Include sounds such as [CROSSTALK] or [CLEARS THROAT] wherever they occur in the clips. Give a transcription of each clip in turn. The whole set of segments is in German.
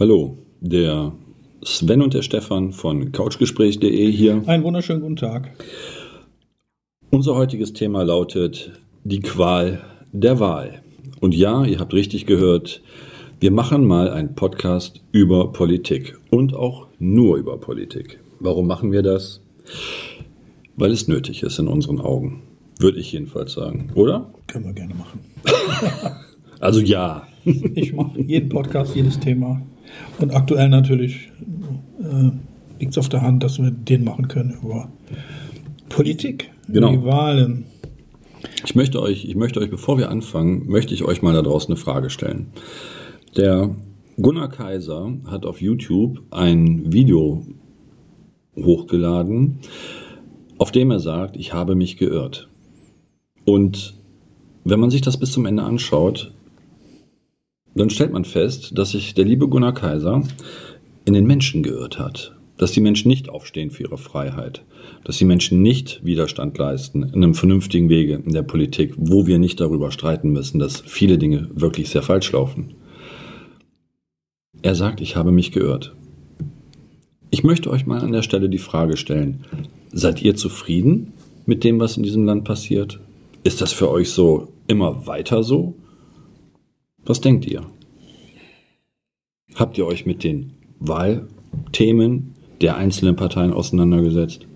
Hallo, der Sven und der Stefan von couchgespräch.de hier. Einen wunderschönen guten Tag. Unser heutiges Thema lautet die Qual der Wahl. Und ja, ihr habt richtig gehört, wir machen mal einen Podcast über Politik und auch nur über Politik. Warum machen wir das? Weil es nötig ist in unseren Augen. Würde ich jedenfalls sagen, oder? Können wir gerne machen. [LAUGHS] also ja. Ich mache jeden Podcast, jedes Thema. Und aktuell natürlich äh, liegt es auf der Hand, dass wir den machen können über Politik, genau. die Wahlen. Ich möchte euch, ich möchte euch, bevor wir anfangen, möchte ich euch mal da draußen eine Frage stellen. Der Gunnar Kaiser hat auf YouTube ein Video hochgeladen, auf dem er sagt, ich habe mich geirrt. Und wenn man sich das bis zum Ende anschaut, dann stellt man fest, dass sich der liebe Gunnar Kaiser in den Menschen geirrt hat. Dass die Menschen nicht aufstehen für ihre Freiheit. Dass die Menschen nicht Widerstand leisten in einem vernünftigen Wege in der Politik, wo wir nicht darüber streiten müssen, dass viele Dinge wirklich sehr falsch laufen. Er sagt, ich habe mich geirrt. Ich möchte euch mal an der Stelle die Frage stellen, seid ihr zufrieden mit dem, was in diesem Land passiert? Ist das für euch so immer weiter so? Was denkt ihr? Habt ihr euch mit den Wahlthemen der einzelnen Parteien auseinandergesetzt?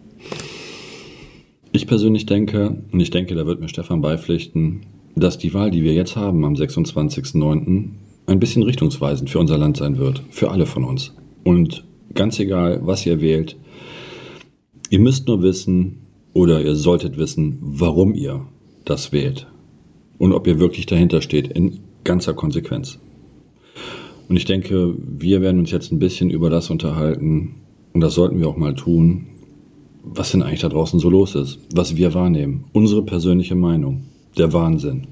Ich persönlich denke, und ich denke, da wird mir Stefan beipflichten, dass die Wahl, die wir jetzt haben am 26.09., ein bisschen richtungsweisend für unser Land sein wird, für alle von uns. Und ganz egal, was ihr wählt, ihr müsst nur wissen oder ihr solltet wissen, warum ihr das wählt und ob ihr wirklich dahinter steht in ganzer Konsequenz. Und ich denke, wir werden uns jetzt ein bisschen über das unterhalten, und das sollten wir auch mal tun, was denn eigentlich da draußen so los ist, was wir wahrnehmen, unsere persönliche Meinung, der Wahnsinn,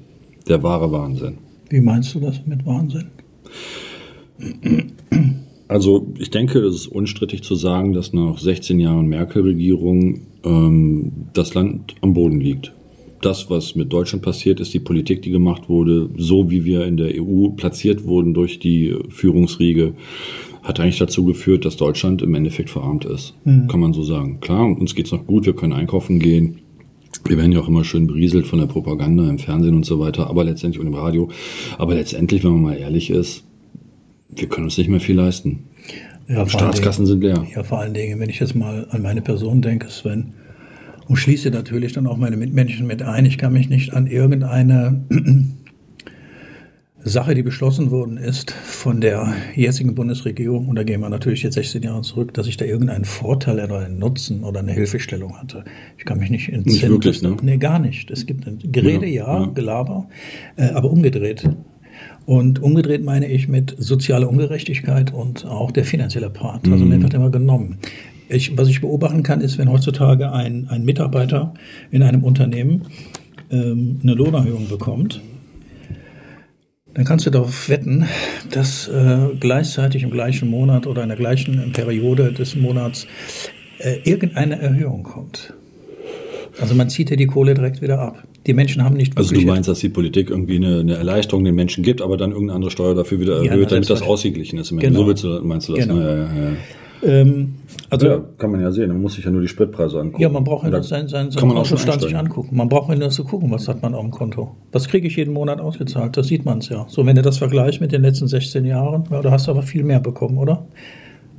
der wahre Wahnsinn. Wie meinst du das mit Wahnsinn? Also ich denke, es ist unstrittig zu sagen, dass nach 16 Jahren Merkel-Regierung ähm, das Land am Boden liegt das, was mit Deutschland passiert ist, die Politik, die gemacht wurde, so wie wir in der EU platziert wurden durch die Führungsriege, hat eigentlich dazu geführt, dass Deutschland im Endeffekt verarmt ist. Mhm. Kann man so sagen. Klar, uns geht's noch gut, wir können einkaufen gehen. Wir werden ja auch immer schön berieselt von der Propaganda im Fernsehen und so weiter, aber letztendlich und im Radio. Aber letztendlich, wenn man mal ehrlich ist, wir können uns nicht mehr viel leisten. Ja, Staatskassen Dingen, sind leer. Ja, vor allen Dingen, wenn ich jetzt mal an meine Person denke, Sven, und schließe natürlich dann auch meine Mitmenschen mit ein. Ich kann mich nicht an irgendeine [CLEARS THROAT] Sache, die beschlossen worden ist von der jetzigen Bundesregierung, und da gehen wir natürlich jetzt 16 Jahre zurück, dass ich da irgendeinen Vorteil oder einen Nutzen oder eine Hilfestellung hatte. Ich kann mich nicht entsinnen. Nicht wirklich, ne? Nee, gar nicht. Es gibt ein Gerede, ja, ja, ja. Gelaber, äh, aber umgedreht. Und umgedreht meine ich mit sozialer Ungerechtigkeit und auch der finanzielle Part. Also mhm. mir wird immer genommen. Ich, was ich beobachten kann, ist, wenn heutzutage ein, ein Mitarbeiter in einem Unternehmen ähm, eine Lohnerhöhung bekommt, dann kannst du darauf wetten, dass äh, gleichzeitig im gleichen Monat oder in der gleichen Periode des Monats äh, irgendeine Erhöhung kommt. Also man zieht ja die Kohle direkt wieder ab. Die Menschen haben nicht Also du meinst, dass die Politik irgendwie eine, eine, Erleichterung den Menschen gibt, aber dann irgendeine andere Steuer dafür wieder erhöht, ja, damit das ausgeglichen ist. Genau. So du, meinst du das? Genau. Ne? Ja, ja, ähm, also, ja, kann man ja sehen, man muss sich ja nur die Spritpreise angucken. Ja, man braucht ja sein, sein, sein Kontostand sich angucken. Man braucht ja nur zu gucken, was hat man auf dem Konto. Was kriege ich jeden Monat ausgezahlt? Das sieht man es ja. So, wenn du das vergleichst mit den letzten 16 Jahren, ja, du hast aber viel mehr bekommen, oder?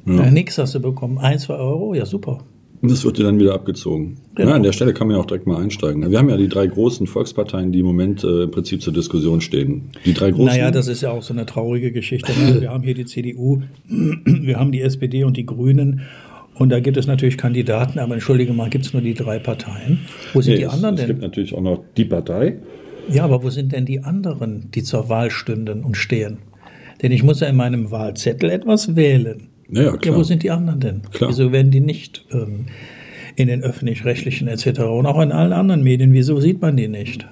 Ja. ja nix hast du bekommen. Ein, zwei Euro, ja super. Und das wird dir dann wieder abgezogen. Genau. Ja, an der Stelle kann man ja auch direkt mal einsteigen. Wir haben ja die drei großen Volksparteien, die im Moment äh, im Prinzip zur Diskussion stehen. Die drei großen. Naja, das ist ja auch so eine traurige Geschichte. Ne? wir haben hier die CDU, [CLEARS THROAT] wir haben die SPD und die Grünen. Und da gibt es natürlich Kandidaten, aber entschuldige mal, gibt es nur die drei Parteien? Wo sind nee, die anderen es, denn? Es gibt natürlich auch noch die Partei. Ja, aber wo sind denn die anderen, die zur Wahl stünden und stehen? Denn ich muss ja in meinem Wahlzettel etwas wählen. Ja, klar. Ja, wo sind die anderen denn? Klar. Wieso werden die nicht ähm, in den öffentlich-rechtlichen etc. und auch in allen anderen Medien? Wieso sieht man die nicht?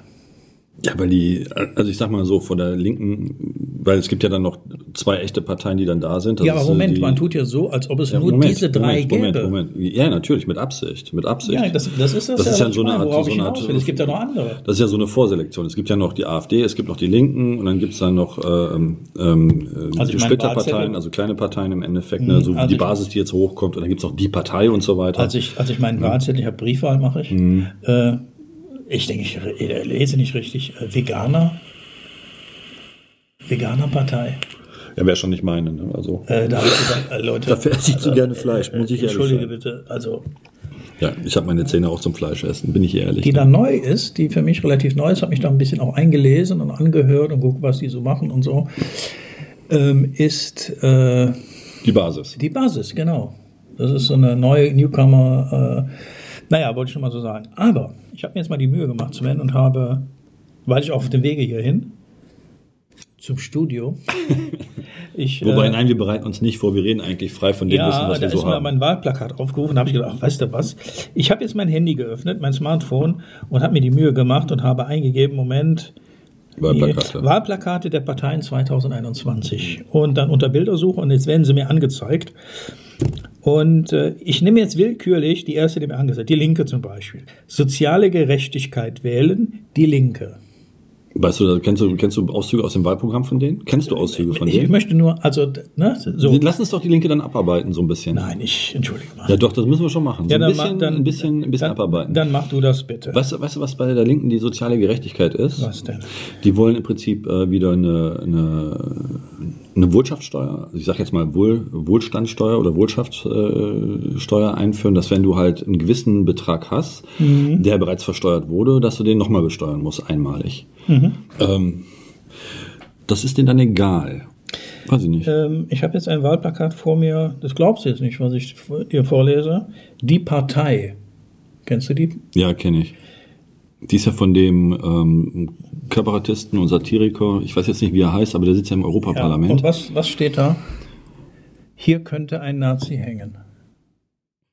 Ja, weil die, also ich sag mal so, von der Linken, weil es gibt ja dann noch zwei echte Parteien, die dann da sind. Das ja, aber Moment, die, man tut ja so, als ob es ja, nur Moment, diese drei Moment, gäbe. Moment, Moment. Ja, natürlich, mit Absicht, mit Absicht. Ja, das, das ist das, das ja, ist ja so eine Art, so eine Art es gibt ja noch andere. Das ist ja so eine Vorselektion. Es gibt ja noch die AfD, es gibt noch die Linken und dann gibt es dann noch ähm, ähm, also Splitterparteien, also kleine Parteien im Endeffekt, ne, mhm, so also die Basis, die jetzt hochkommt und dann gibt es noch die Partei und so weiter. Als ich, als ich meinen Wahlzettel, ich habe Briefwahl mache ich, mhm. äh, ich denke, ich lese nicht richtig, äh, Veganer, Veganerpartei. Ja, wäre schon nicht meine. Ne? Also, äh, da habe ich gesagt, äh, Leute. Dafür esse ich zu gerne Fleisch, muss ich ehrlich Entschuldige bitte, also. Ja, ich habe meine Zähne auch zum Fleisch essen, bin ich ehrlich. Die ne? da neu ist, die für mich relativ neu ist, habe mich da ein bisschen auch eingelesen und angehört und guckt, was die so machen und so, ähm, ist. Äh, die Basis. Die Basis, genau. Das ist so eine neue Newcomer. Äh, naja, wollte ich schon mal so sagen. Aber ich habe mir jetzt mal die Mühe gemacht, Sven, und habe, weil ich auf dem Wege hierhin zum Studio. [LAUGHS] Ich, Wobei, äh, nein, wir bereiten uns nicht vor, wir reden eigentlich frei von dem ja, Wissen, was wir so haben. Ja, da ist mein Wahlplakat aufgerufen, da habe ich gedacht, ach, weißt du was, ich habe jetzt mein Handy geöffnet, mein Smartphone und habe mir die Mühe gemacht und habe eingegeben, Moment, Wahlplakate. Wahlplakate der Parteien 2021 und dann unter Bildersuche und jetzt werden sie mir angezeigt. Und äh, ich nehme jetzt willkürlich die erste, die mir angezeigt, die Linke zum Beispiel. Soziale Gerechtigkeit wählen, die Linke. Weißt du, kennst du, kennst du Auszüge aus dem Wahlprogramm von denen? Kennst du Auszüge von denen? Ich möchte nur, also, ne, so. Lass uns doch die Linke dann abarbeiten, so ein bisschen. Nein, ich, entschuldige mal. Ja, doch, das müssen wir schon machen. So ja, dann, ein bisschen, dann, ein bisschen, ein bisschen dann, abarbeiten. Dann mach du das bitte. Weißt du, weißt du, was bei der Linken die soziale Gerechtigkeit ist? Was denn? Die wollen im Prinzip äh, wieder eine, eine, eine Wirtschaftssteuer, also ich sage jetzt mal Wohl, Wohlstandssteuer oder Wohlschaftssteuer einführen, dass wenn du halt einen gewissen Betrag hast, mhm. der bereits versteuert wurde, dass du den nochmal besteuern musst, einmalig. Mhm. Ähm, das ist denen dann egal. Weiß ich nicht. Ähm, ich habe jetzt ein Wahlplakat vor mir, das glaubst du jetzt nicht, was ich dir vorlese. Die Partei. Kennst du die? Ja, kenne ich. Die ist ja von dem ähm, Kabarettisten und Satiriker, ich weiß jetzt nicht, wie er heißt, aber der sitzt ja im Europaparlament. Ja, und was, was steht da? Hier könnte ein Nazi hängen.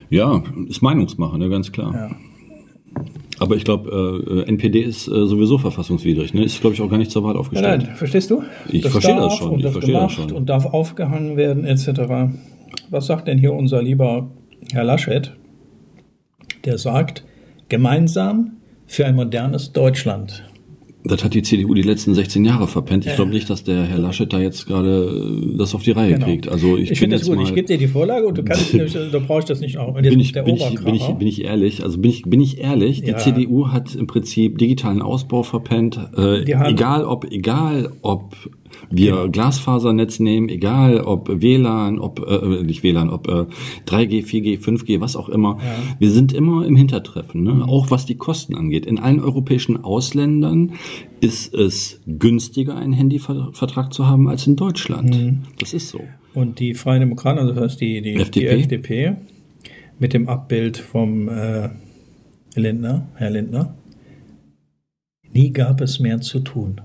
Ja, ist Meinungsmache, ne, ganz klar. Ja. Aber ich glaube, äh, NPD ist äh, sowieso verfassungswidrig. Ne? Ist, glaube ich, auch gar nicht zur Wahl aufgestellt. Nein, verstehst du? Ich das verstehe das schon. Und das ich verstehe das schon. Und darf aufgehangen werden, etc. Was sagt denn hier unser lieber Herr Laschet? Der sagt, gemeinsam für ein modernes Deutschland. Das hat die CDU die letzten 16 Jahre verpennt. Ich glaube nicht, dass der Herr Laschet da jetzt gerade äh, das auf die Reihe genau. kriegt. Also ich, ich finde das gut. Ich gebe dir die Vorlage und du kannst, da brauche ich das nicht auch. Bin ich, bin, ich, bin, ich, bin ich ehrlich? Also bin ich, bin ich ehrlich? Ja. Die CDU hat im Prinzip digitalen Ausbau verpennt. Äh, egal ob, egal ob wir genau. Glasfasernetz nehmen, egal ob WLAN, ob äh, nicht WLAN, ob äh, 3G, 4G, 5G, was auch immer. Ja. Wir sind immer im Hintertreffen, ne? Mhm. auch was die Kosten angeht. In allen europäischen Ausländern ist es günstiger, einen Handyvertrag zu haben als in Deutschland. Mhm. Das ist so. Und die Freien Demokraten, also das heißt die, die, FDP? die FDP, mit dem Abbild vom äh, Lindner, Herr Lindner, nie gab es mehr zu tun.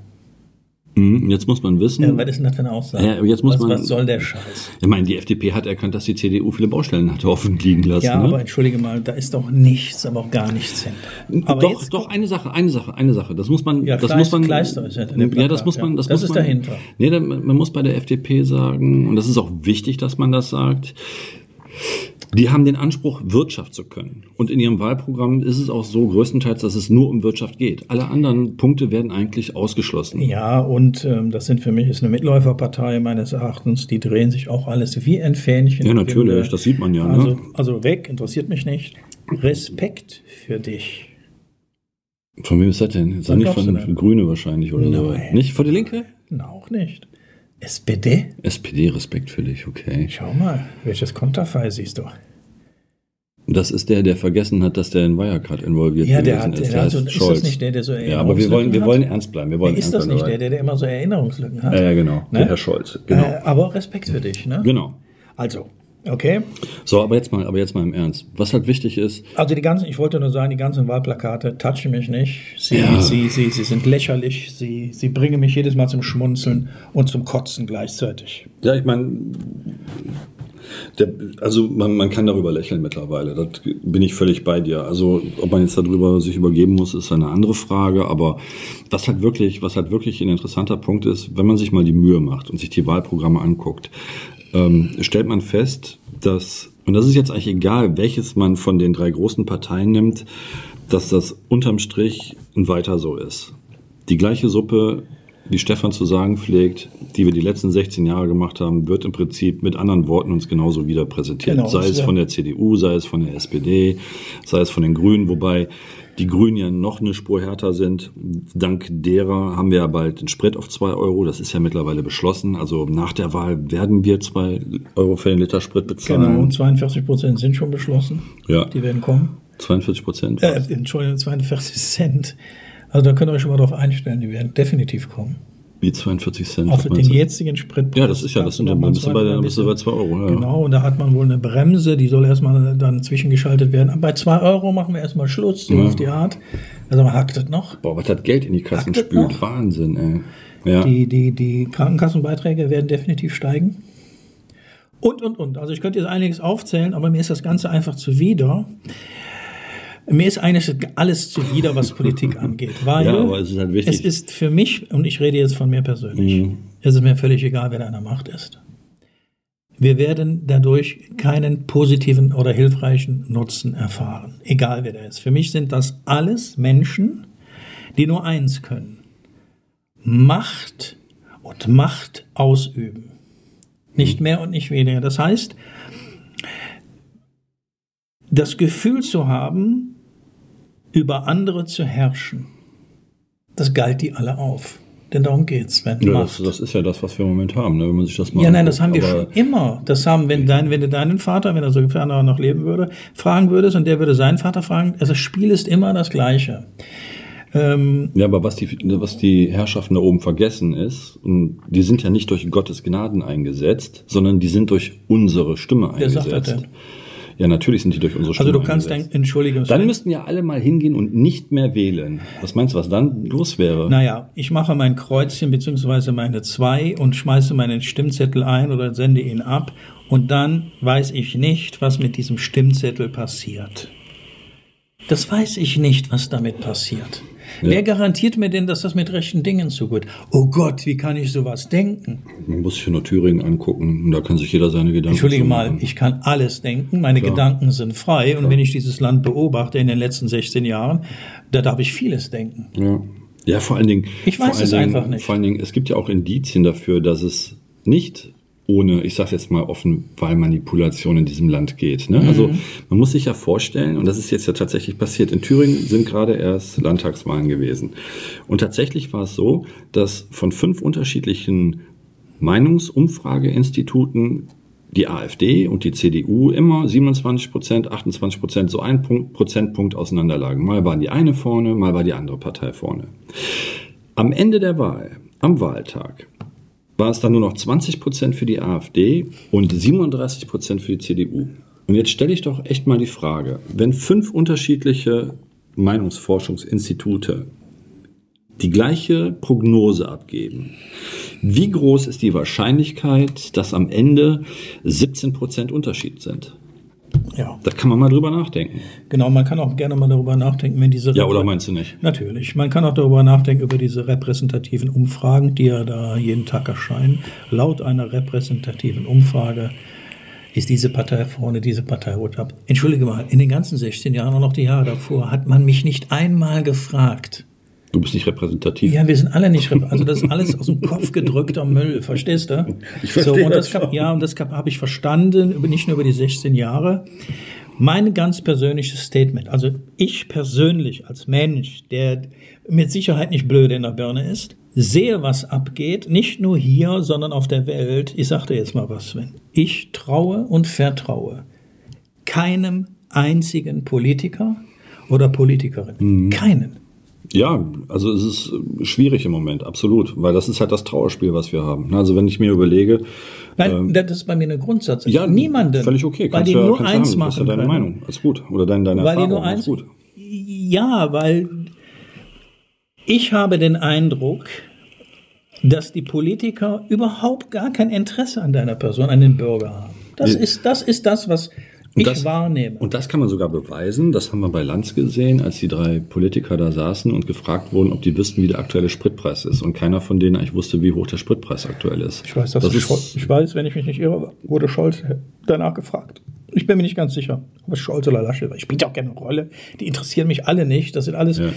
Mhm, jetzt muss man wissen. Ja, was ist denn das für eine Aussage? Ja, jetzt muss was, man, was soll der Scheiß? Ich meine, die FDP hat erkannt, dass die CDU viele Baustellen hatte offen liegen lassen. Ja, ne? aber entschuldige mal, da ist doch nichts, aber auch gar nichts hinter. Aber doch, doch, eine Sache, eine Sache, eine Sache. Das muss man, ja, das Kleist, muss man, Kleister ist hinter ja, das muss man, das, das muss ist man, dahinter. Nee, man muss bei der FDP sagen, und das ist auch wichtig, dass man das sagt, die haben den Anspruch, Wirtschaft zu können. Und in ihrem Wahlprogramm ist es auch so größtenteils, dass es nur um Wirtschaft geht. Alle anderen Punkte werden eigentlich ausgeschlossen. Ja, und ähm, das sind für mich ist eine Mitläuferpartei meines Erachtens. Die drehen sich auch alles wie ein Fähnchen. Ja, natürlich, das sieht man ja. Ne? Also, also weg, interessiert mich nicht. Respekt für dich. Von wem ist das denn? Ist nicht von Grüne wahrscheinlich oder Nein. so? Nicht von der Linke? Auch nicht. SPD? SPD, Respekt für dich, okay. Schau mal, welches Konterfei siehst du? Das ist der, der vergessen hat, dass der in Wirecard involviert ja, der hat, ist. Der, der ist das nicht der, der so Ja, aber wir wollen, wir wollen ernst bleiben. Wir wollen ist das nicht der, der, der immer so Erinnerungslücken hat? Ja, ja genau. Ne? Der Herr Scholz. Genau. Äh, aber Respekt für dich, ne? Genau. Also, Okay. So, aber jetzt mal, aber jetzt mal im Ernst. Was halt wichtig ist. Also die ganzen, ich wollte nur sagen, die ganzen Wahlplakate touchen mich nicht. Sie, ja. sie, sie, sie sind lächerlich. Sie, sie bringen mich jedes Mal zum Schmunzeln und zum Kotzen gleichzeitig. Ja, ich meine, Der, also man, man kann darüber lächeln mittlerweile. Das bin ich völlig bei dir. Also ob man jetzt darüber sich übergeben muss, ist eine andere Frage. Aber was halt wirklich, was halt wirklich ein interessanter Punkt ist, wenn man sich mal die Mühe macht und sich die Wahlprogramme anguckt, ähm, stellt man fest, dass und das ist jetzt eigentlich egal, welches man von den drei großen Parteien nimmt, dass das unterm Strich ein weiter so ist. Die gleiche Suppe wie Stefan zu sagen pflegt, die wir die letzten 16 Jahre gemacht haben, wird im Prinzip mit anderen Worten uns genauso wieder präsentiert. Genau, sei es von der CDU, sei es von der SPD, sei es von den Grünen, wobei die Grünen ja noch eine Spur härter sind. Dank derer haben wir ja bald den Sprit auf zwei Euro. Das ist ja mittlerweile beschlossen. Also nach der Wahl werden wir zwei Euro für den Liter Sprit bezahlen. Genau, und 42 Prozent sind schon beschlossen. Ja. Die werden kommen. 42 Prozent? Äh, Entschuldigung, 42 Cent. Also da könnt ihr euch schon mal drauf einstellen, die werden definitiv kommen. Wie 42 Cent? Auf den jetzigen Spritpreis. Ja, das ist ja, das sind ja, bist du bei, bei 2 Euro. Ja. Genau, und da hat man wohl eine Bremse, die soll erstmal dann zwischengeschaltet werden. Aber bei 2 Euro machen wir erstmal Schluss, so ja. auf die Art. Also man hackt das noch. Boah, was hat Geld in die Kassen spült? Wahnsinn, ey. Ja. Die, die, die Krankenkassenbeiträge werden definitiv steigen. Und, und, und. Also ich könnte jetzt einiges aufzählen, aber mir ist das Ganze einfach zuwider. Mir ist eigentlich alles zuwider, was Politik angeht, [LAUGHS] weil ja, aber es, ist halt wichtig. es ist für mich, und ich rede jetzt von mir persönlich, mhm. es ist mir völlig egal, wer da an der Macht ist. Wir werden dadurch keinen positiven oder hilfreichen Nutzen erfahren, egal wer da ist. Für mich sind das alles Menschen, die nur eins können. Macht und Macht ausüben. Nicht mehr und nicht weniger. Das heißt, das Gefühl zu haben, über andere zu herrschen, das galt die alle auf. Denn darum geht's. Wenn ja, das, das, ist ja das, was wir im Moment haben, ne? wenn man sich das mal. Ja, nein, das haben wir schon immer. Das haben, wenn, dein, wenn du deinen Vater, wenn er so ferner noch leben würde, fragen würdest und der würde seinen Vater fragen, also das Spiel ist immer das Gleiche. Ähm, ja, aber was die, was die Herrschaften da oben vergessen ist, und die sind ja nicht durch Gottes Gnaden eingesetzt, sondern die sind durch unsere Stimme eingesetzt. Wer sagt das denn? Ja, natürlich sind die durch unsere Stimme Also du kannst dann, entschuldige. Dann müssten ja alle mal hingehen und nicht mehr wählen. Was meinst du, was dann los wäre? Naja, ich mache mein Kreuzchen beziehungsweise meine zwei und schmeiße meinen Stimmzettel ein oder sende ihn ab und dann weiß ich nicht, was mit diesem Stimmzettel passiert. Das weiß ich nicht, was damit passiert. Ja. Wer garantiert mir denn, dass das mit rechten Dingen zugeht? Oh Gott, wie kann ich sowas denken? Man muss sich nur Thüringen angucken, da kann sich jeder seine Gedanken Entschuldige mal, ich kann alles denken, meine Klar. Gedanken sind frei Klar. und wenn ich dieses Land beobachte in den letzten 16 Jahren, da darf ich vieles denken. Ja, ja vor allen Dingen. Ich weiß es Dingen, einfach nicht. Vor allen Dingen, es gibt ja auch Indizien dafür, dass es nicht ohne, ich sage jetzt mal offen, Wahlmanipulation in diesem Land geht. Ne? Also, mhm. Also man muss sich ja vorstellen, und das ist jetzt ja tatsächlich passiert, in Thüringen sind gerade erst Landtagswahlen gewesen. Und tatsächlich war es so, dass von fünf unterschiedlichen Meinungsumfrageinstituten die AfD und die CDU immer 27 Prozent, 28 Prozent, so ein Punkt, Prozentpunkt auseinanderlagen. Mal waren die eine vorne, mal war die andere Partei vorne. Am Ende der Wahl, am Wahltag, war es dann nur noch 20 Prozent für die AfD und 37 Prozent für die CDU. Und jetzt stelle ich doch echt mal die Frage, wenn fünf unterschiedliche Meinungsforschungsinstitute die gleiche Prognose abgeben, wie groß ist die Wahrscheinlichkeit, dass am Ende 17 Prozent Unterschied sind? Ja. Da kann man mal drüber nachdenken. Genau, man kann auch gerne mal darüber nachdenken, wenn diese. Ja, oder meinst du nicht? Natürlich. Man kann auch darüber nachdenken, über diese repräsentativen Umfragen, die ja da jeden Tag erscheinen. Laut einer repräsentativen Umfrage ist diese Partei vorne, diese Partei holt ab. Entschuldige mal, in den ganzen 16 Jahren und noch die Jahre davor hat man mich nicht einmal gefragt, Du bist nicht repräsentativ. Ja, wir sind alle nicht repräsentativ. Also das ist alles aus dem Kopf gedrückter Müll, verstehst du? Ich verstehe so, und das, das Ja, und das habe ich verstanden, nicht nur über die 16 Jahre. Mein ganz persönliches Statement, also ich persönlich als Mensch, der mit Sicherheit nicht blöd in der Birne ist, sehe, was abgeht, nicht nur hier, sondern auf der Welt. Ich sag dir jetzt mal was, Sven. Ich traue und vertraue keinem einzigen Politiker oder Politikerin. Mhm. Keinen. Ja, also es ist schwierig im Moment, absolut, weil das ist halt das Trauerspiel, was wir haben. Also wenn ich mir überlege. Nein, ähm, das ist bei mir eine Grundsatz. Ja, niemanden. Völlig okay. Weil die nur eins haben. machen. Das ist ja deine können. Meinung. Alles gut. Oder deine, deine weil Erfahrung. Die nur eins, gut. Ja, weil ich habe den Eindruck, dass die Politiker überhaupt gar kein Interesse an deiner Person, an den Bürger haben. Das, ist, das ist das, was ich das, wahrnehme. Und das kann man sogar beweisen. Das haben wir bei Lanz gesehen, als die drei Politiker da saßen und gefragt wurden, ob die wüssten, wie der aktuelle Spritpreis ist. Und keiner von denen eigentlich wusste, wie hoch der Spritpreis aktuell ist. Ich weiß, dass das ist, ich weiß, wenn ich mich nicht irre, wurde Scholz danach gefragt. Ich bin mir nicht ganz sicher, ob es Scholz oder Laschet war. Ich spiele auch keine Rolle. Die interessieren mich alle nicht. Das sind alles. Ja.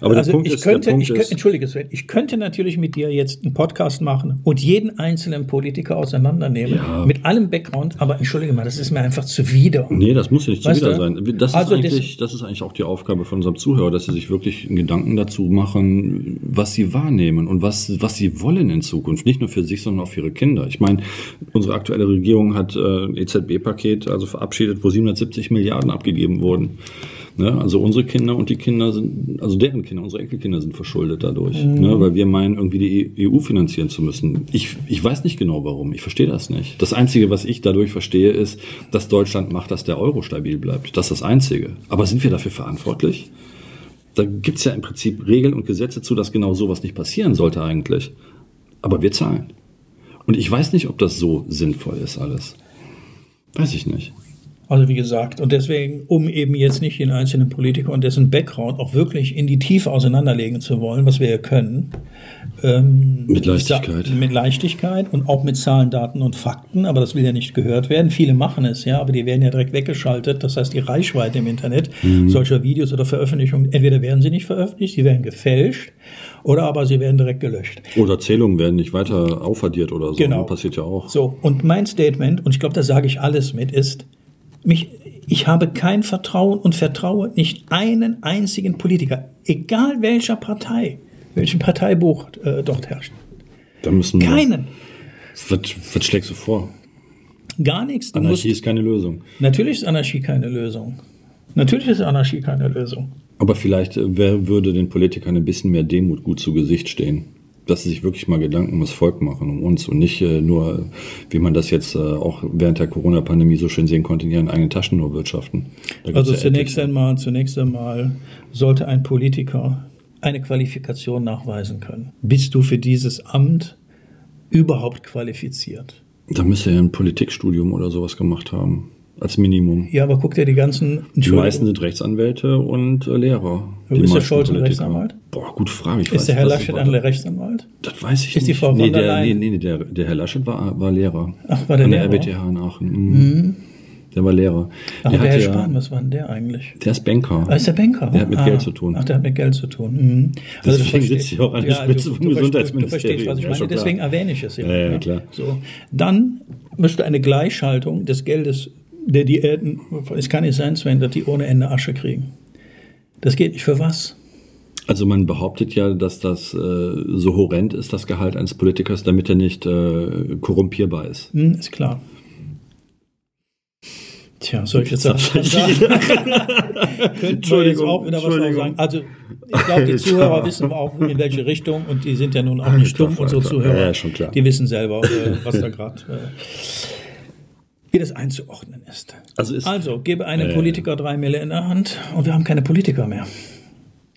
Aber also der Punkt ich ist, könnte, der Punkt ich könnte, entschuldige Sven, ich könnte natürlich mit dir jetzt einen Podcast machen und jeden einzelnen Politiker auseinandernehmen Ja. mit allem Background. Aber entschuldige mal, das ist mir einfach zuwider. Nee, das muss ja nicht Weißt zuwider du? sein. Das, Also ist das- eigentlich, das ist eigentlich auch die Aufgabe von unserem Zuhörer, dass sie sich wirklich einen Gedanken dazu machen, was sie wahrnehmen und was, was sie wollen in Zukunft. Nicht nur für sich, sondern auch für ihre Kinder. Ich meine, unsere aktuelle Regierung hat äh, EZB-Paket also verabschiedet, wo 770 Milliarden abgegeben wurden. Ne? Also unsere Kinder und die Kinder sind, also deren Kinder, unsere Enkelkinder sind verschuldet dadurch, ne? weil wir meinen, irgendwie die EU finanzieren zu müssen. Ich, ich weiß nicht genau warum, ich verstehe das nicht. Das Einzige, was ich dadurch verstehe, ist, dass Deutschland macht, dass der Euro stabil bleibt. Das ist das Einzige. Aber sind wir dafür verantwortlich? Da gibt's ja im Prinzip Regeln und Gesetze zu, dass genau sowas nicht passieren sollte eigentlich. Aber wir zahlen. Und ich weiß nicht, ob das so sinnvoll ist alles. Weiß ich nicht. Also wie gesagt, und deswegen, um eben jetzt nicht den einzelnen Politiker und dessen Background auch wirklich in die Tiefe auseinanderlegen zu wollen, was wir ja können. Ähm, Mit Leichtigkeit. Mit Leichtigkeit und auch mit Zahlen, Daten und Fakten, aber das will ja nicht gehört werden. Viele machen es, ja, aber die werden ja direkt weggeschaltet. Das heißt, die Reichweite im Internet solcher Videos oder Veröffentlichungen, entweder werden sie nicht veröffentlicht, sie werden gefälscht, oder aber sie werden direkt gelöscht. Oder Zählungen werden nicht weiter aufaddiert oder so. Genau. Passiert ja auch. So, und mein Statement, und ich glaube, da sage ich alles mit, ist, mich, ich habe kein Vertrauen und vertraue nicht einen einzigen Politiker, egal welcher Partei, welchem Parteibuch äh, dort herrscht. Da müssen wir. Keinen. Was, was schlägst du vor? Gar nichts. Du musst, Anarchie ist keine Lösung. natürlich ist Anarchie keine Lösung. Natürlich ist Anarchie keine Lösung. Aber vielleicht äh, wer würde den Politikern ein bisschen mehr Demut gut zu Gesicht stehen. Dass sie sich wirklich mal Gedanken um das Volk machen, um uns und nicht äh, nur, wie man das jetzt äh, auch während der Corona-Pandemie so schön sehen konnte, in ihren eigenen Taschen nur wirtschaften. Also ja zunächst etliche. einmal, zunächst einmal sollte ein Politiker eine Qualifikation nachweisen können. Bist du für dieses Amt überhaupt qualifiziert? Da müsste er ein Politikstudium oder sowas gemacht haben. Als Minimum. Ja, aber guck dir die ganzen. Die meisten sind Rechtsanwälte und äh, Lehrer. Ist Die der meisten Scholz ein. Rechtsanwalt? Boah, gute Frage. Ich Ist der Herr Laschet ein Rechtsanwalt? Das weiß ich Ist die nicht. Frau nee, der der, nee, nee, der, der Herr Laschet war, war Lehrer. Ach, war der An Lehrer? der RWTH in Aachen. Mhm. Der war Lehrer. Ach, der, der Herr Spahn, ja, was war denn der eigentlich? der ist Banker. Ah, ist der Banker? Der hat mit ah. Geld zu tun. Ach, der hat mit Geld zu tun. Mhm. Deswegen du verstehst- sitzt hier auch an der Spitze du, vom du, Gesundheitsministerium. Du verstehst, was ich Ja, meine. Deswegen erwähne ich es ja. Ja, ja, klar. So. Dann müsste eine Gleichschaltung des Geldes der Diäten, es kann nicht sein, Sven, dass die ohne Ende Asche kriegen. Das geht nicht. Für was? Also man behauptet ja, dass das äh, so horrend ist, das Gehalt eines Politikers, damit er nicht äh, korrumpierbar ist. Hm, ist klar. Tja, soll ich jetzt sagen? [LAUGHS] [LAUGHS] Könnten wir jetzt auch wieder was sagen? Also, ich glaube, die [LAUGHS] Zuhörer wissen auch, in welche Richtung und die sind ja nun auch nicht dumm, unsere klar. Zuhörer. Ja, schon klar. Die wissen selber, äh, was da gerade, äh, wie das einzuordnen ist. Also ist- also gebe einem Äh. Politiker drei Mille in der Hand und wir haben keine Politiker mehr.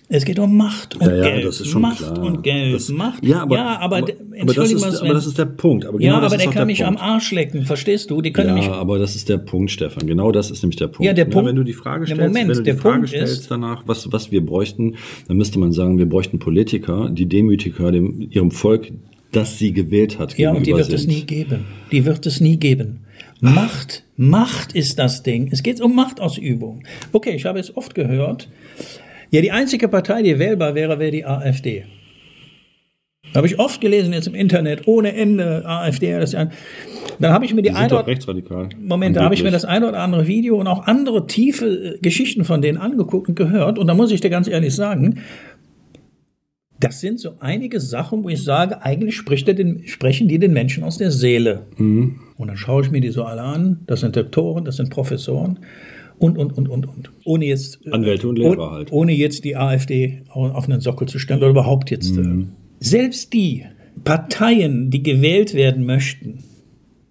Es geht um Macht und Ja, ja, Geld. Macht klar. und Geld. Das- Macht. Ja, aber, ja, aber, aber, aber, das ist, aber das ist der Punkt. Aber ja, genau das aber der kann der mich Punkt. am Arsch lecken, verstehst du? Die können mich Ja, aber das ist der Punkt, Stefan. Genau das ist nämlich der Punkt. Ja, der Punkt- wenn du die Frage stellst, Moment, wenn du die Frage Punkt stellst ist- danach, was, was wir bräuchten, dann müsste man sagen, wir bräuchten Politiker, die Demütiger dem, ihrem Volk, das sie gewählt hat, Ja, und die wird es sind. nie geben. Die wird es nie geben. Macht, Macht ist das Ding. Es geht um Machtausübung. Okay, ich habe es oft gehört. Ja, die einzige Partei, die wählbar wäre, wäre die AfD. Habe ich oft gelesen jetzt im Internet, ohne Ende, AfD. Das ja, dann habe ich mir die, Die doch oder, rechtsradikal. Moment, da habe ich mir das eine oder andere Video und auch andere tiefe äh, Geschichten von denen angeguckt und gehört. Und da muss ich dir ganz ehrlich sagen, das sind so einige Sachen, wo ich sage, eigentlich spricht er den, sprechen die den Menschen aus der Seele. Mhm. Und dann schaue ich mir die so alle an. Das sind Doktoren, das sind Professoren und, und, und, und, und. Ohne jetzt. äh, Anwälte und Lehrer halt. Ohne jetzt die AfD au- auf einen Sockel zu stellen oder überhaupt jetzt. Mhm. Äh, selbst die Parteien, die gewählt werden möchten,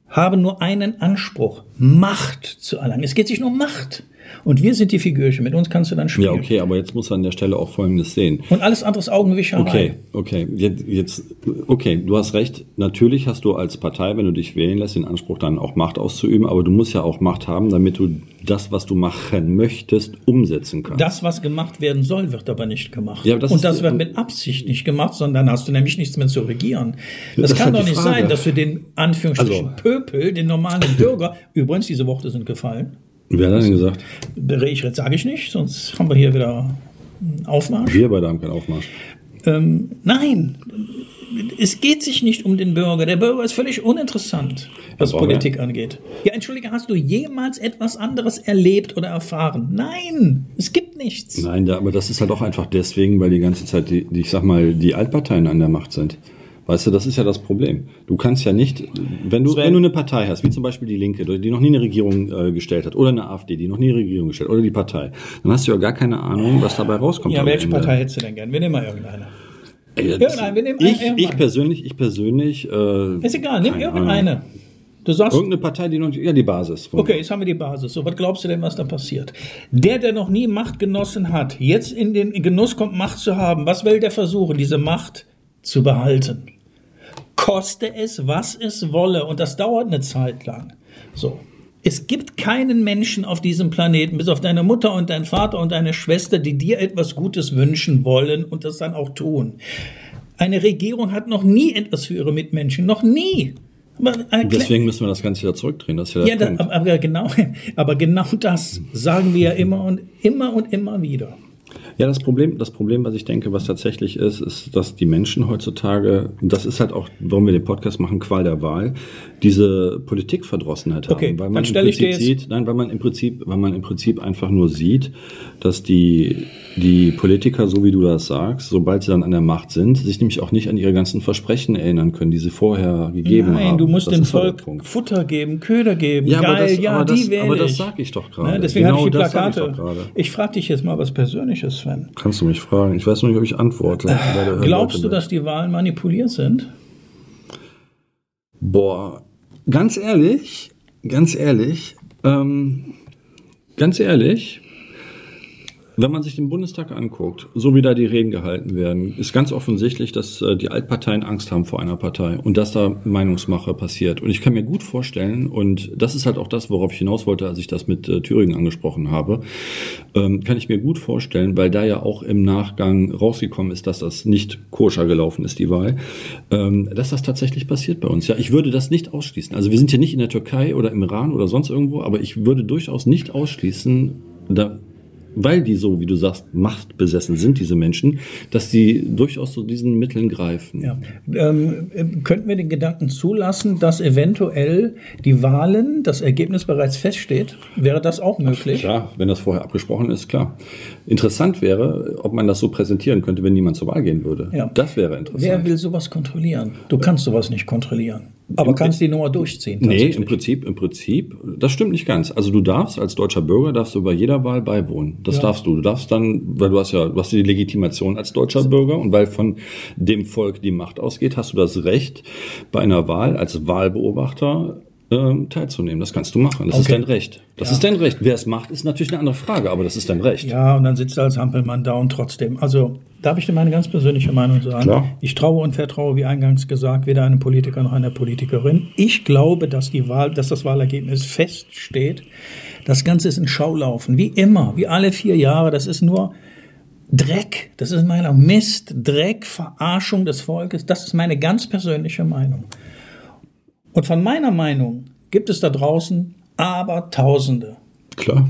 haben nur einen Anspruch, Macht zu erlangen. Es geht sich nur um Macht. Und wir sind die Figürchen, mit uns kannst du dann spielen. Ja, okay, aber jetzt muss man an der Stelle auch Folgendes sehen. Und alles andere ist Augenwischerei. Okay, okay, jetzt, jetzt, okay, du hast recht. Natürlich hast du als Partei, wenn du dich wählen lässt, den Anspruch, dann auch Macht auszuüben, aber du musst ja auch Macht haben, damit du das, was du machen möchtest, umsetzen kannst. Das, was gemacht werden soll, wird aber nicht gemacht. Ja, das und ist das die- wird mit Absicht nicht gemacht, sondern dann hast du nämlich nichts mehr zu regieren. Das, Das ist kann halt doch nicht Frage. sein, dass wir den Anführungsstrichen Also- Pöpel, den normalen [LAUGHS] Bürger, übrigens, diese Worte sind gefallen, Wer hat denn gesagt? ich sage ich nicht, sonst haben wir hier wieder einen Aufmarsch. Wir beide haben keinen Aufmarsch. Ähm, nein, es geht sich nicht um den Bürger. Der Bürger ist völlig uninteressant, was Politik angeht. Ja, entschuldige, hast du jemals etwas anderes erlebt oder erfahren? Nein, es gibt nichts. Nein, aber das ist halt auch einfach deswegen, weil die ganze Zeit die, ich sag mal, die Altparteien an der Macht sind. Weißt du, das ist ja das Problem. Du kannst ja nicht, wenn du, wenn du eine Partei hast, wie zum Beispiel die Linke, die noch nie eine Regierung äh, gestellt hat, oder eine AfD, die noch nie eine Regierung gestellt hat, oder die Partei, dann hast du ja gar keine Ahnung, was dabei rauskommt. Ja, welche. Partei hättest du denn gern? Wir nehmen mal irgendeine. Ey, Irgendeine, wir nehmen eine, ich, ich irgendwann. persönlich, ich persönlich. Äh, Ist egal, nimm irgendeine. Ahnung. Du sagst, Irgendeine Partei, die noch, ja, die Basis. okay, jetzt haben wir die Basis. So, was glaubst du denn, was da passiert? Der, der noch nie Macht genossen hat, jetzt in den Genuss kommt, Macht zu haben, was will der versuchen, diese Macht zu behalten? Koste es, was es wolle. Und das dauert eine Zeit lang. So. Es gibt keinen Menschen auf diesem Planeten, bis auf deine Mutter und dein Vater und deine Schwester, die dir etwas Gutes wünschen wollen und das dann auch tun. Eine Regierung hat noch nie etwas für ihre Mitmenschen. Noch nie. Deswegen müssen wir das Ganze wieder zurückdrehen. Das ja da, aber genau, [LAUGHS] aber genau das sagen wir ja immer und immer und immer wieder. Ja, das Problem, das Problem, was ich denke, was tatsächlich ist, ist, dass die Menschen heutzutage, das ist halt auch, warum wir den Podcast machen, Qual der Wahl, diese Politikverdrossenheit haben. Okay, weil dann man im stelle ich dir Prinzip jetzt- sieht, nein, weil man im Prinzip, weil man im Prinzip einfach nur sieht, dass die, die Politiker, so wie du das sagst, sobald sie dann an der Macht sind, sich nämlich auch nicht an ihre ganzen Versprechen erinnern können, die sie vorher gegeben haben. Nein, du musst Das dem Volk. Futter geben, Köder geben. Ja, aber Geil, das- ja, aber das- die wähle aber das ich. sag ich doch gerade. Ne, deswegen Genau habe ich die das ich Plakate. gerade. Ich frage dich jetzt mal was Persönliches, Sven. Kannst du mich fragen? Ich weiß noch nicht, ob ich antworte. Hören Glaubst du, dass die Wahlen manipuliert sind? Boah, ganz ehrlich, ganz ehrlich, ähm, ganz ehrlich, wenn man sich den Bundestag anguckt, so wie da die Reden gehalten werden, ist ganz offensichtlich, dass äh, die Altparteien Angst haben vor einer Partei und dass da Meinungsmache passiert. Und ich kann mir gut vorstellen, und das ist halt auch das, worauf ich hinaus wollte, als ich das mit äh, Thüringen angesprochen habe, ähm, kann ich mir gut vorstellen, weil da ja auch im Nachgang rausgekommen ist, dass das nicht koscher gelaufen ist, die Wahl, ähm, dass das tatsächlich passiert bei uns. Ja, ich würde das nicht ausschließen. Also wir sind ja nicht in der Türkei oder im Iran oder sonst irgendwo, aber ich würde durchaus nicht ausschließen, da, weil die so, wie du sagst, machtbesessen sind, diese Menschen, dass die durchaus zu diesen Mitteln greifen. Ja. Ähm, äh, könnten wir den Gedanken zulassen, dass eventuell die Wahlen, das Ergebnis bereits feststeht? Wäre das auch möglich? Klar, wenn das vorher abgesprochen ist, klar. Interessant wäre, ob man das so präsentieren könnte, wenn niemand zur Wahl gehen würde. Ja. Das wäre interessant. Wer will sowas kontrollieren? Du kannst sowas nicht kontrollieren. Aber kannst die Nummer durchziehen. Nee, im Prinzip, im Prinzip, das stimmt nicht ganz. Also du darfst als deutscher Bürger, darfst du bei jeder Wahl beiwohnen. Das Ja. darfst du. Du darfst dann, weil du hast ja, du hast die Legitimation als deutscher Bürger und weil von dem Volk die Macht ausgeht, hast du das Recht, bei einer Wahl als Wahlbeobachter ähm, teilzunehmen. Das kannst du machen. Das ist Okay. dein Recht. Das ist dein Recht. Wer es macht, ist natürlich eine andere Frage, aber das ist dein Recht. Ja, und dann sitzt er als Hampelmann da und trotzdem. Also, darf ich dir meine ganz persönliche Meinung sagen? Klar. Ich traue und vertraue, wie eingangs gesagt, weder einem Politiker noch einer Politikerin. Ich glaube, dass die Wahl, dass das Wahlergebnis feststeht. Das Ganze ist ein Schaulaufen, wie immer, wie alle vier Jahre. Das ist nur Dreck. Das ist meiner Mist, Dreck, Verarschung des Volkes. Das ist meine ganz persönliche Meinung. Und von meiner Meinung gibt es da draußen aber Tausende. Klar.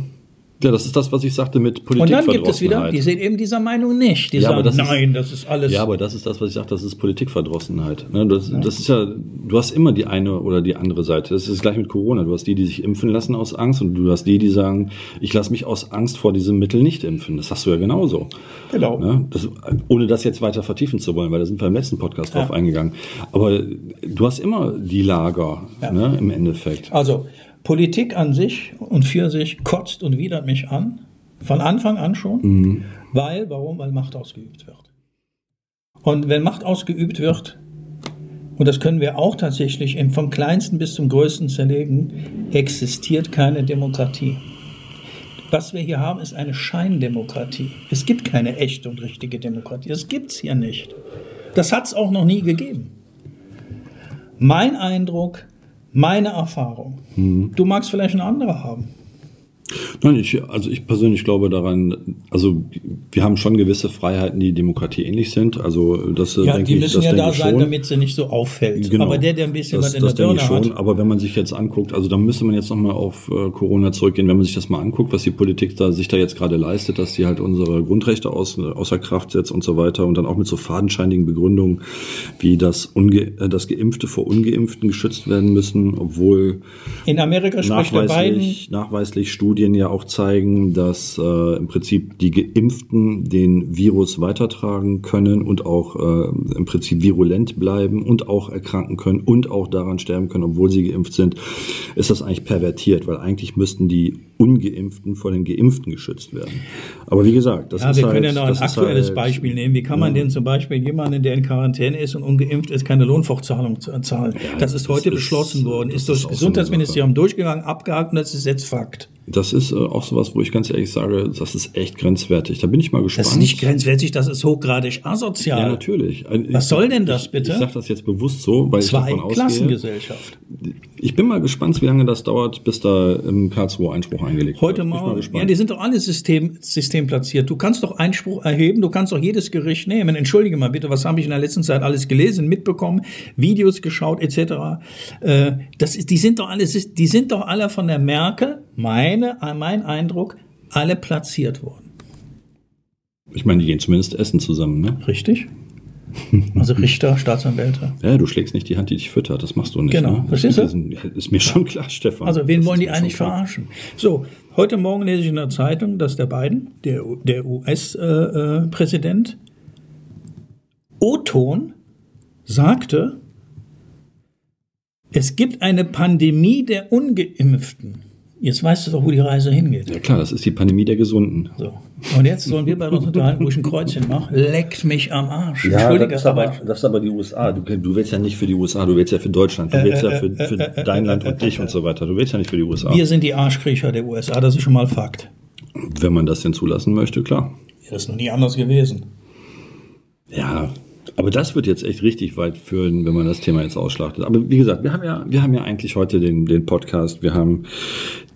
Ja, das ist das, was ich sagte mit Und dann gibt es wieder, die sind eben dieser Meinung nicht. Die Ja, sagen, das ist- nein, das ist alles. Ja, aber das ist das, was ich sage, das ist Politikverdrossenheit. Ne? Das, das ist ja, du hast immer die eine oder die andere Seite. Das ist gleich mit Corona. Du hast die, die sich impfen lassen aus Angst und du hast die, die sagen, ich lasse mich aus Angst vor diesem Mittel nicht impfen. Das hast du ja genauso. Genau. Ne? Das, ohne das jetzt weiter vertiefen zu wollen, weil da sind wir im letzten Podcast drauf eingegangen. Aber du hast immer die Lager ne, im Endeffekt. Also, Politik an sich und für sich kotzt und widert mich an. Von Anfang an schon. Mhm. Weil, warum? Weil Macht ausgeübt wird. Und wenn Macht ausgeübt wird, und das können wir auch tatsächlich vom kleinsten bis zum größten zerlegen, existiert keine Demokratie. Was wir hier haben, ist eine Scheindemokratie. Es gibt keine echte und richtige Demokratie. Das gibt es hier nicht. Das hat es auch noch nie gegeben. Mein Eindruck, meine Erfahrung. Mhm. Du magst vielleicht eine andere haben. Nein, ich, also ich persönlich glaube daran, also wir haben schon gewisse Freiheiten, die Demokratie ähnlich sind. Also das ja, denke die müssen ich, das ja da sein, schon. damit sie nicht so auffällt. Genau. Aber der, der ein bisschen das, was in das der Birne schon. hat. Aber wenn man sich jetzt anguckt, also da müsste man jetzt nochmal auf äh, Corona zurückgehen, wenn man sich das mal anguckt, was die Politik da sich da jetzt gerade leistet, dass sie halt unsere Grundrechte aus, außer Kraft setzt und so weiter und dann auch mit so fadenscheinigen Begründungen, wie das, Unge äh, das Geimpfte vor Ungeimpften geschützt werden müssen, obwohl in Amerika spricht nachweislich, nachweislich Studien Studien ja auch zeigen, dass äh, im Prinzip die Geimpften den Virus weitertragen können und auch äh, im Prinzip virulent bleiben und auch erkranken können und auch daran sterben können, obwohl sie geimpft sind, ist das eigentlich pervertiert, weil eigentlich müssten die Ungeimpften vor den Geimpften geschützt werden. Aber wie gesagt, das ja, ist wir können ja noch ein aktuelles halt, Beispiel nehmen. Wie kann man ja. denn zum Beispiel jemanden, der in Quarantäne ist und ungeimpft ist, keine Lohnfortzahlung zahlen? Ja, das ist heute das beschlossen ist, worden, ist durch das Gesundheitsministerium durchgegangen, abgehakt und das ist jetzt Fakt. Das ist äh, auch sowas, wo ich ganz ehrlich sage, das ist echt grenzwertig. Da bin ich mal gespannt. Das ist nicht grenzwertig, das ist hochgradig asozial. Ja, natürlich. Was soll denn das bitte? Ich, ich sage das jetzt bewusst so, weil Zwei ich davon ausgehe. Klassengesellschaft. Ich bin mal gespannt, wie lange das dauert, bis da im Karlsruhe Einspruch eingelegt Heute wird. Heute mal. Ja, die sind doch alle System, systemplatziert. Du kannst doch Einspruch erheben, du kannst doch jedes Gericht nehmen. Entschuldige mal bitte, was habe ich in der letzten Zeit alles gelesen, mitbekommen, Videos geschaut etc. Äh, das ist, die sind doch alle, die sind doch alle von der Merkel meine, mein Eindruck, alle platziert worden. Ich meine, die gehen zumindest essen zusammen, ne? Richtig. [LAUGHS] Also Richter, Staatsanwälte. Ja, du schlägst nicht die Hand, die dich füttert. Das machst du nicht. Genau. Ne? Verstehst du? Ist mir schon klar, Stefan. Also wen das wollen die eigentlich verarschen? So, heute Morgen lese ich in der Zeitung, dass der Biden, der, der US-Präsident, äh, äh O-Ton sagte, es gibt eine Pandemie der Ungeimpften. Jetzt weißt du doch, wo die Reise hingeht. Ja klar, das ist die Pandemie der Gesunden. So. Und jetzt sollen wir bei uns unterhalten, wo ich ein Kreuzchen mache. Leckt mich am Arsch. Ja, Entschuldige, das ist, aber, das ist aber die USA. Du, du willst ja nicht für die USA, du willst ja für Deutschland, du äh, willst äh, ja für, äh, für äh, dein Land und dich und so weiter. Du willst ja nicht für die USA. Wir sind die Arschkriecher der USA, das ist schon mal Fakt. Wenn man das denn zulassen möchte, klar. Ja, das ist noch nie anders gewesen. Ja, aber das wird jetzt echt richtig weit führen, wenn man das Thema jetzt ausschlachtet. Aber wie gesagt, wir haben ja, wir haben ja eigentlich heute den, den Podcast, wir haben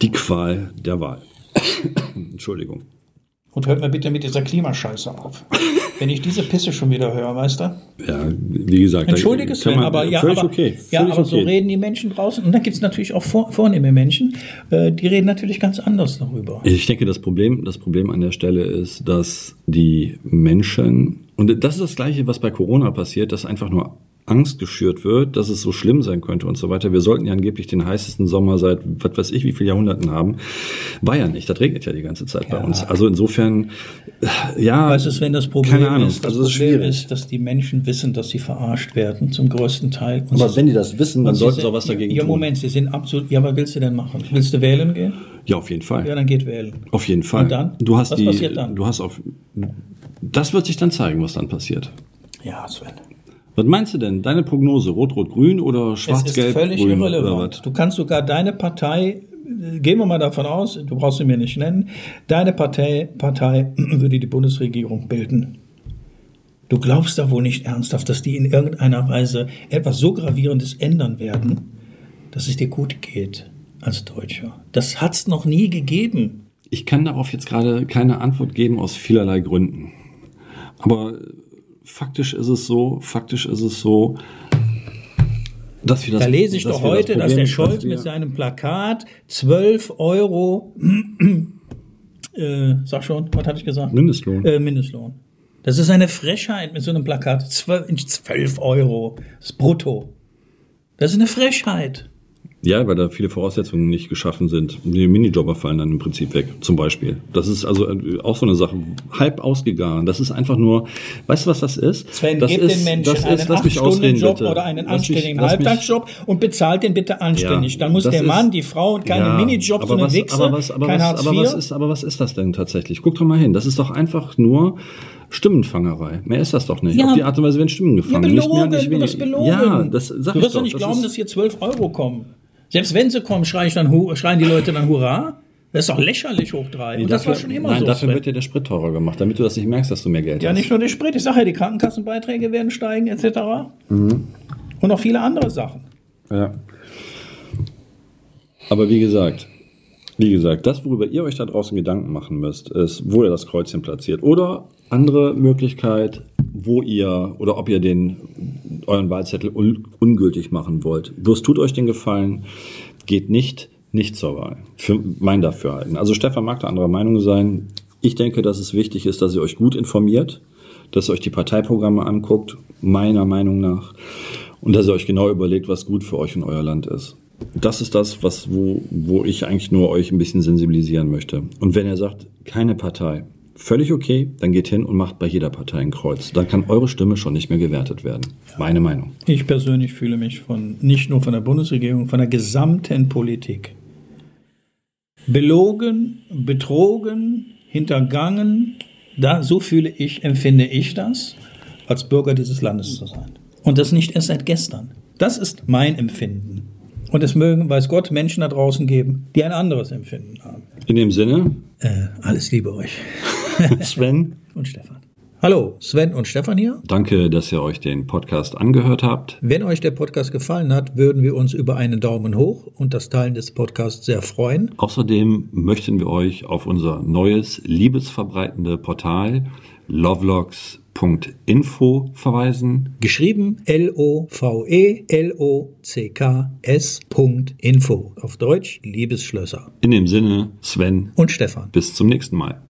die Qual der Wahl. [COUGHS] Entschuldigung. Und hört mal bitte mit dieser Klimascheiße auf. [LAUGHS] Wenn ich diese Pisse schon wieder höre, weißt du? Ja, wie gesagt. Entschuldige es, aber, ja, aber, okay, ja, aber okay. so reden die Menschen draußen. Und dann gibt es natürlich auch vor, vornehme Menschen, äh, die reden natürlich ganz anders darüber. Ich denke, das Problem, das Problem an der Stelle ist, dass die Menschen und das ist das Gleiche, was bei Corona passiert, dass einfach nur Angst geschürt wird, dass es so schlimm sein könnte und so weiter. Wir sollten ja angeblich den heißesten Sommer seit, was weiß ich, wie viele Jahrhunderten haben. War ja nicht. Das regnet ja die ganze Zeit ja. bei uns. Also insofern, ja. Was ist, wenn das Problem keine Ahnung. ist? Das also Problem ist, ist, dass die Menschen wissen, dass sie verarscht werden, zum größten Teil. Und aber wenn die das wissen, dann sollten sie auch was dagegen ja, tun. Ja, Moment, sie sind absolut, ja, was willst du denn machen? Willst du wählen gehen? Ja, auf jeden Fall. Ja, dann geht wählen. Auf jeden Fall. Und dann? Du hast was die, passiert dann? Du hast auf, das wird sich dann zeigen, was dann passiert. Ja, Sven. Was meinst du denn? Deine Prognose? Rot-Rot-Grün oder Schwarz-Gelb? völlig grün irrelevant. Du kannst sogar deine Partei, gehen wir mal davon aus, du brauchst sie mir nicht nennen, deine Partei, Partei [CLEARS THROAT] würde die Bundesregierung bilden. Du glaubst da wohl nicht ernsthaft, dass die in irgendeiner Weise etwas so Gravierendes ändern werden, dass es dir gut geht als Deutscher. Das hat es noch nie gegeben. Ich kann darauf jetzt gerade keine Antwort geben aus vielerlei Gründen. Aber faktisch ist es so, faktisch ist es so, dass wir das. Da lese ich doch heute, das Problem, dass der Scholz dass mit seinem Plakat 12 Euro, äh, sag schon, was hatte ich gesagt? Mindestlohn. Äh, Mindestlohn. Das ist eine Frechheit mit so einem Plakat. 12, 12 Euro. Das ist brutto. Das ist eine Frechheit. Ja, weil da viele Voraussetzungen nicht geschaffen sind. Die Minijobber fallen dann im Prinzip weg, zum Beispiel. Das ist also äh, auch so eine Sache. Halb ausgegangen. Das ist einfach nur, weißt du, was das ist? Sven, das gib ist, den Menschen einen 8-Stunden-Job oder einen anständigen Halbtagsjob und bezahlt den bitte anständig. Ja, Dann muss der Mann, die Frau und keine ja, Minijobs und eine Wichse, aber was, aber kein was, aber was, ist, aber was ist das denn tatsächlich? Guck doch mal hin. Das ist doch einfach nur Stimmenfangerei. Mehr ist das doch nicht. Ja, Auf die Art und Weise werden Stimmen gefangen. Ja, belogen, nicht mehr, nicht belogen. Ja, das sag du wirst doch nicht glauben, dass hier 12 Euro kommen. Selbst wenn sie kommen, schreien, dann, schreien die Leute dann Hurra. Das ist doch lächerlich hoch drei. Nee, und das war schon immer nein, so. Nein, dafür Sven. wird dir der Sprit teurer gemacht, damit du das nicht merkst, dass du mehr Geld ja, hast. Ja, nicht nur der Sprit. Ich sage ja, die Krankenkassenbeiträge werden steigen, etc. Mhm. Und noch viele andere Sachen. Ja. Aber wie gesagt, wie gesagt, das, worüber ihr euch da draußen Gedanken machen müsst, ist, wo ihr das Kreuzchen platziert. Oder andere Möglichkeit, wo ihr oder ob ihr den euren Wahlzettel un ungültig machen wollt. Bloß tut euch den Gefallen, geht nicht nicht zur Wahl. Für mein Dafürhalten. Also Stefan mag da anderer Meinung sein. Ich denke, dass es wichtig ist, dass ihr euch gut informiert, dass ihr euch die Parteiprogramme anguckt, meiner Meinung nach, und dass ihr euch genau überlegt, was gut für euch und euer Land ist. Das ist das, was, wo, wo ich eigentlich nur euch ein bisschen sensibilisieren möchte. Und wenn ihr sagt, keine Partei, völlig okay, dann geht hin und macht bei jeder Partei ein Kreuz. Dann kann eure Stimme schon nicht mehr gewertet werden. Meine Meinung. Ich persönlich fühle mich von, nicht nur von der Bundesregierung, von der gesamten Politik belogen, betrogen, hintergangen. Da, so fühle ich, empfinde ich das, als Bürger dieses Landes zu sein. Und das nicht erst seit gestern. Das ist mein Empfinden. Und es mögen, weiß Gott, Menschen da draußen geben, die ein anderes Empfinden haben. In dem Sinne? Äh, alles Liebe euch. [LAUGHS] Sven und Stefan. Hallo, Sven und Stefan hier. Danke, dass ihr euch den Podcast angehört habt. Wenn euch der Podcast gefallen hat, würden wir uns über einen Daumen hoch und das Teilen des Podcasts sehr freuen. Außerdem möchten wir euch auf unser neues liebesverbreitende Portal lovelogs.info verweisen. Geschrieben L-O-V-E-L-O-C-K-S.info. Auf Deutsch Liebesschlösser. In dem Sinne, Sven und Stefan. Bis zum nächsten Mal.